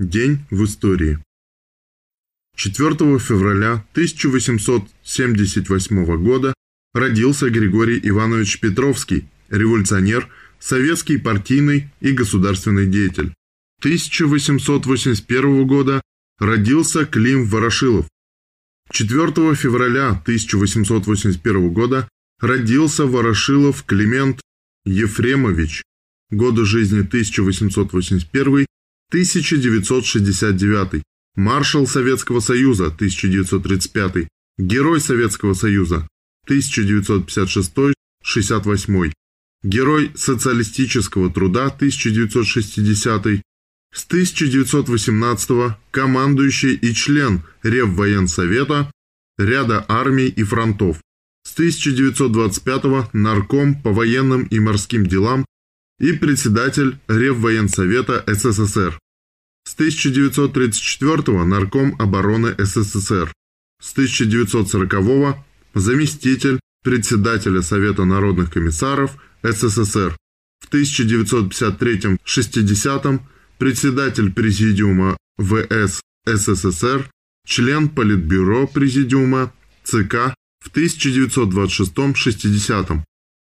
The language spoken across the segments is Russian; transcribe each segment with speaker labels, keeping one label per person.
Speaker 1: День в истории. 4 февраля 1878 года родился Григорий Иванович Петровский, революционер, советский партийный и государственный деятель. 1881 года родился Клим Ворошилов. 4 февраля 1881 года родился Ворошилов Климент Ефремович. Годы жизни 1881-1969. Маршал Советского Союза 1935. Герой Советского Союза 1956-68. Герой социалистического труда 1960 с 1918 командующий и член Реввоенсовета ряда армий и фронтов. С 1925 нарком по военным и морским делам и председатель Реввоенсовета СССР. С 1934 нарком обороны СССР. С 1940 заместитель председателя Совета народных комиссаров СССР. В 1953-60 председатель Президиума ВС СССР, член Политбюро Президиума ЦК в 1926-60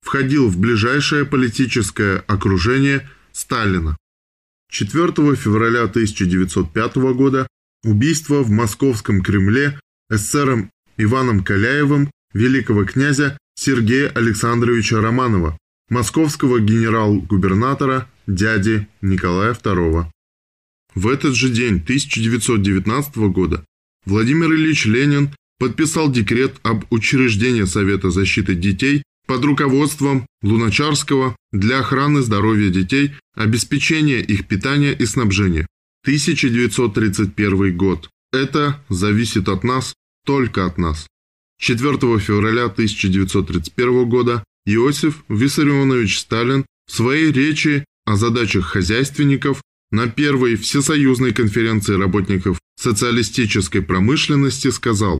Speaker 1: входил в ближайшее политическое окружение Сталина. 4 февраля 1905 года убийство в московском Кремле эсером Иваном Каляевым великого князя Сергея Александровича Романова, московского генерал-губернатора дяди Николая II. В этот же день 1919 года Владимир Ильич Ленин подписал декрет об учреждении Совета защиты детей под руководством Луначарского для охраны здоровья детей, обеспечения их питания и снабжения. 1931 год. Это зависит от нас, только от нас. 4 февраля 1931 года Иосиф Виссарионович Сталин в своей речи о задачах хозяйственников на первой Всесоюзной конференции работников социалистической промышленности сказал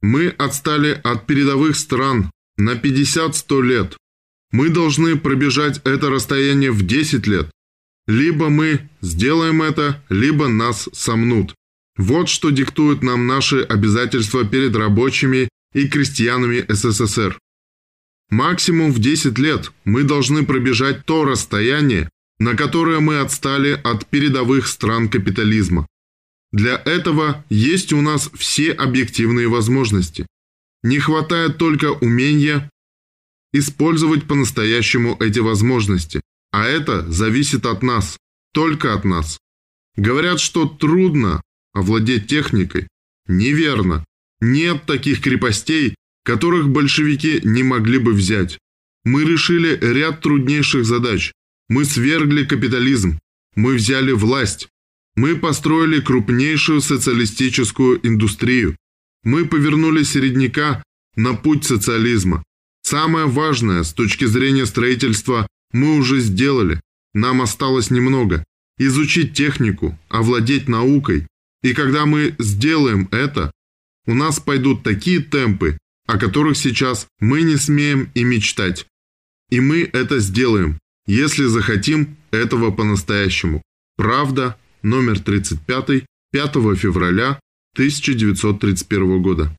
Speaker 1: «Мы отстали от передовых стран на 50-100 лет. Мы должны пробежать это расстояние в 10 лет. Либо мы сделаем это, либо нас сомнут. Вот что диктуют нам наши обязательства перед рабочими и крестьянами СССР. Максимум в 10 лет мы должны пробежать то расстояние, на которое мы отстали от передовых стран капитализма. Для этого есть у нас все объективные возможности. Не хватает только умения использовать по-настоящему эти возможности, а это зависит от нас, только от нас. Говорят, что трудно овладеть техникой. Неверно. Нет таких крепостей, которых большевики не могли бы взять. Мы решили ряд труднейших задач. Мы свергли капитализм. Мы взяли власть. Мы построили крупнейшую социалистическую индустрию. Мы повернули середняка на путь социализма. Самое важное с точки зрения строительства мы уже сделали. Нам осталось немного. Изучить технику, овладеть наукой. И когда мы сделаем это, у нас пойдут такие темпы, о которых сейчас мы не смеем и мечтать. И мы это сделаем, если захотим этого по-настоящему. Правда, номер 35, 5 февраля 1931 года.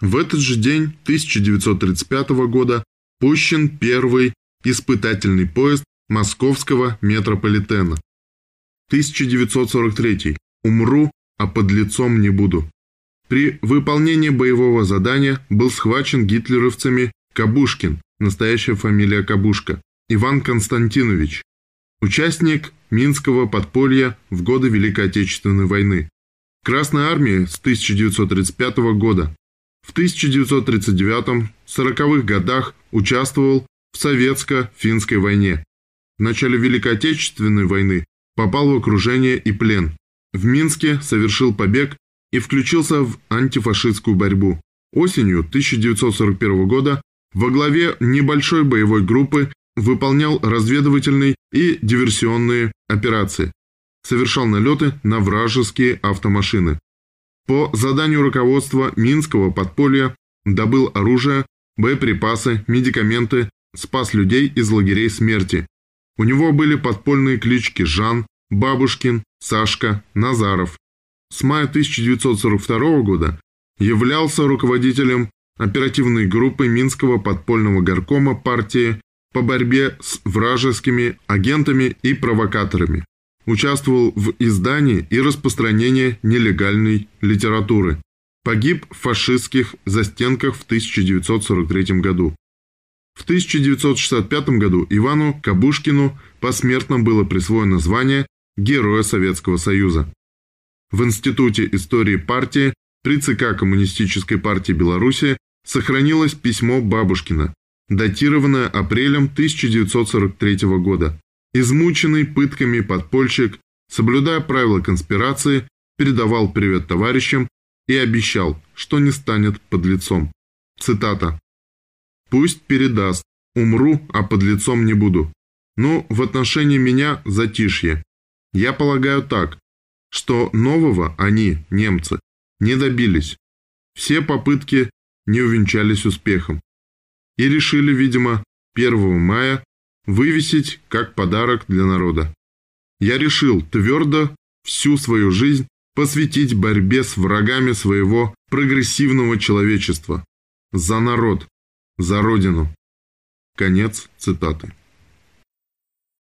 Speaker 1: В этот же день 1935 года пущен первый испытательный поезд московского метрополитена. 1943. Умру, а под лицом не буду. При выполнении боевого задания был схвачен гитлеровцами Кабушкин, настоящая фамилия Кабушка, Иван Константинович, участник Минского подполья в годы Великой Отечественной войны. Красной армии с 1935 года. В 1939-40-х годах участвовал в Советско-финской войне. В начале Великой Отечественной войны попал в окружение и плен. В Минске совершил побег и включился в антифашистскую борьбу. Осенью 1941 года во главе небольшой боевой группы выполнял разведывательные и диверсионные операции совершал налеты на вражеские автомашины. По заданию руководства Минского подполья добыл оружие, боеприпасы, медикаменты, спас людей из лагерей смерти. У него были подпольные клички Жан, Бабушкин, Сашка, Назаров. С мая 1942 года являлся руководителем оперативной группы Минского подпольного горкома партии по борьбе с вражескими агентами и провокаторами. Участвовал в издании и распространении нелегальной литературы. Погиб в фашистских застенках в 1943 году. В 1965 году Ивану Кабушкину посмертно было присвоено звание Героя Советского Союза. В Институте истории партии при ЦК Коммунистической партии Беларуси сохранилось письмо Бабушкина, датированное апрелем 1943 года. Измученный пытками подпольщик, соблюдая правила конспирации, передавал привет товарищам и обещал, что не станет подлецом. Цитата. «Пусть передаст. Умру, а подлецом не буду. Но в отношении меня затишье. Я полагаю так, что нового они, немцы, не добились. Все попытки не увенчались успехом. И решили, видимо, 1 мая вывесить как подарок для народа. Я решил твердо всю свою жизнь посвятить борьбе с врагами своего прогрессивного человечества. За народ, за родину. Конец цитаты.